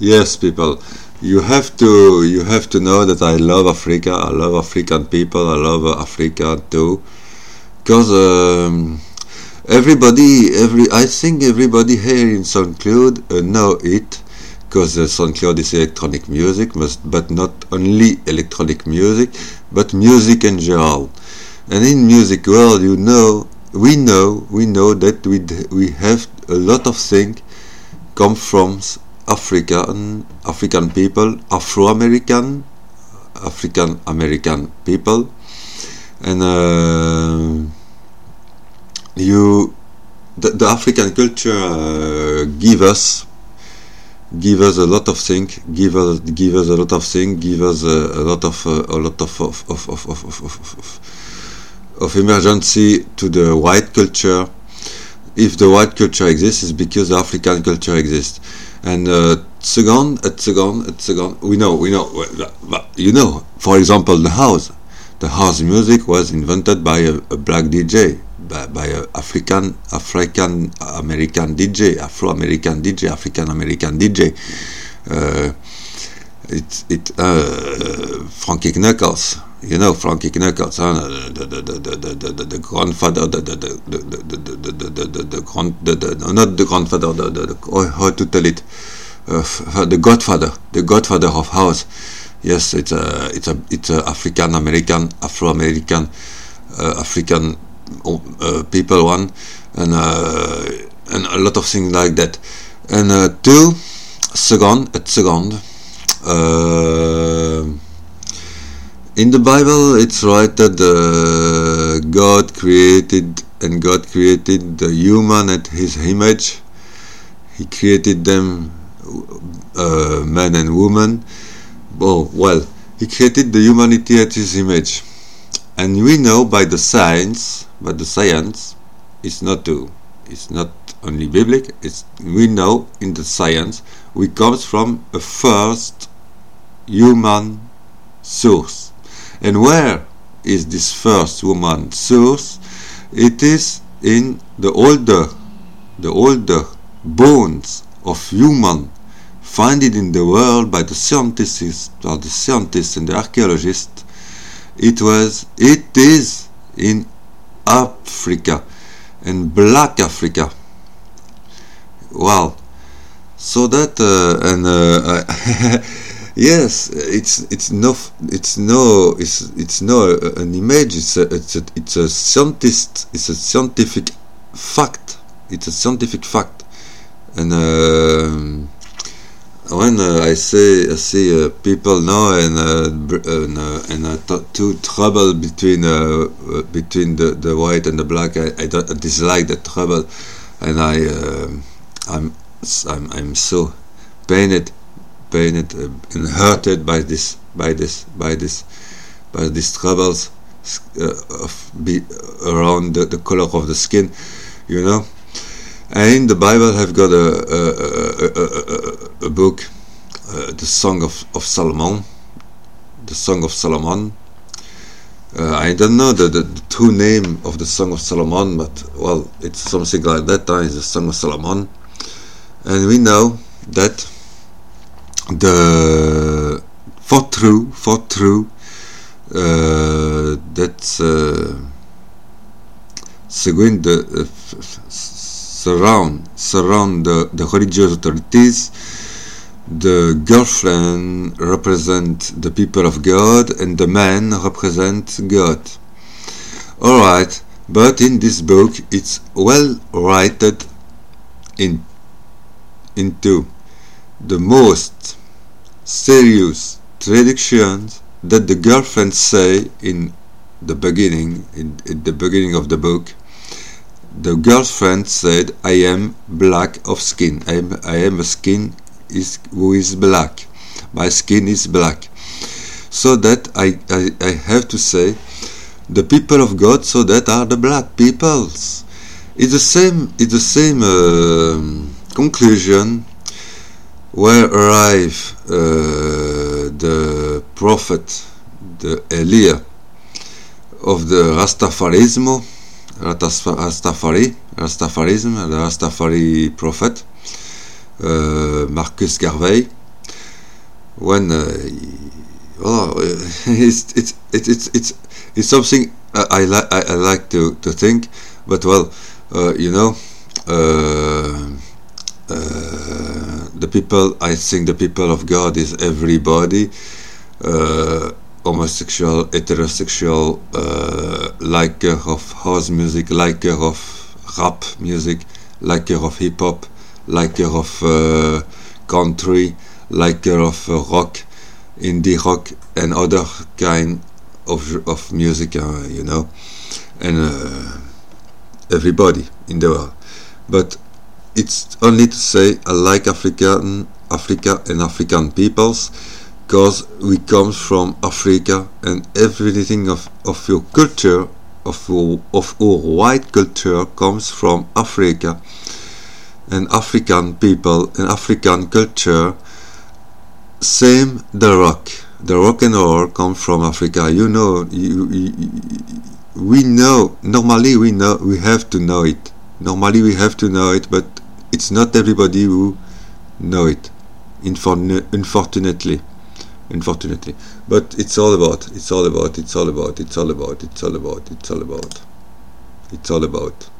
Yes, people. You have to you have to know that I love Africa. I love African people. I love Africa too, because um, everybody, every I think everybody here in Saint-Cloud uh, know it, because uh, Saint-Cloud is electronic music, must, but not only electronic music, but music in general. And in music world, you know, we know, we know that we we have a lot of things come from African African people, Afro-American, African American people, and uh, you the, the, African culture uh, give us give us a lot of things, give us give us a lot of things, give us a, lot of uh, a lot of of, of, of, of, of, of emergency to the white culture. If the white culture exists, it's because the African culture exists. And uh, second, at second, at second, we know, we know, you know, for example, the house. The house music was invented by a, a black DJ, by, by a African, African American DJ, Afro American DJ, African American DJ. Uh, it, it, uh, Frankie Knuckles, you know Frankie Knuckles, the, the, the, the, the, the grandfather, the the the the the the not the grandfather, the, the, the how to tell it, uh, the godfather, the godfather of house. Yes, it's a it's a it's a African American, Afro American, uh, African uh, people one, and uh, and a lot of things like that. And uh, two, second, at second. Uh, in the Bible, it's right that uh, God created and God created the human at His image. He created them, uh, man and woman. Oh well, He created the humanity at His image, and we know by the science, but the science, is not true. It's not only biblical. It's we know in the science we comes from a first human source and where is this first woman source? It is in the older, the older bones of human found in the world by the scientists, or the scientists and the archaeologists. It was, it is in Africa, and Black Africa. Well, so that uh, and uh, Yes, it's it's no it's no it's it's no an image. It's a it's a it's a scientist. It's a scientific fact. It's a scientific fact. And uh, when uh, I say I see uh, people now and uh, and, uh, and uh, to trouble between uh, between the, the white and the black, I, I, I dislike the trouble, and I I'm I'm I'm so pained pained uh, and hurted by this by this by this by these troubles uh, of be around the, the color of the skin you know and in the bible i've got a a, a, a, a book uh, the song of, of solomon the song of solomon uh, I don't know the, the, the, true name of the Song of Solomon, but well, it's something like that. Time is the Song of Solomon, and we know that the for true for true uh, that's uh, the uh, surround surround the, the religious authorities. The girlfriend represent the people of God and the man represent God. Alright but in this book it's well written in into the most serious traditions that the girlfriend say in the beginning in, in, the beginning of the book. The girlfriend said i am black of skin. I am, I am a skin is who is black. My skin is black. So that I, I, I have to say the people of god so that are the black peoples. It's the same it's the same uh, conclusion where arrive uh, the prophet, the Elia of the Rastafarismo, Rastafari, Rastafarism, the Rastafari prophet, uh, Marcus Garvey, when uh, oh, it's, it's it's it's it's it's something I, I like I, I like to to think, but well, uh, you know. Uh, uh, the people, I think the people of God is everybody, uh, homosexual, heterosexual, uh, liker of house music, liker of rap music, liker of hip hop, liker of uh, country, liker of uh, rock, indie rock, and other kind of of music, uh, you know, and everybody in the world. But it's only to say I like African Africa and African peoples because we come from Africa and everything of, of your culture of your, of our white culture comes from Africa. And African people and African culture same the rock. The rock and roll come from Africa. You know you, you, we know normally we know we have to know it. Normally we have to know it but it's not everybody who know it unfortunately unfortunately but it's all about it's all about it's all about it's all about it's all about it's all about it's all about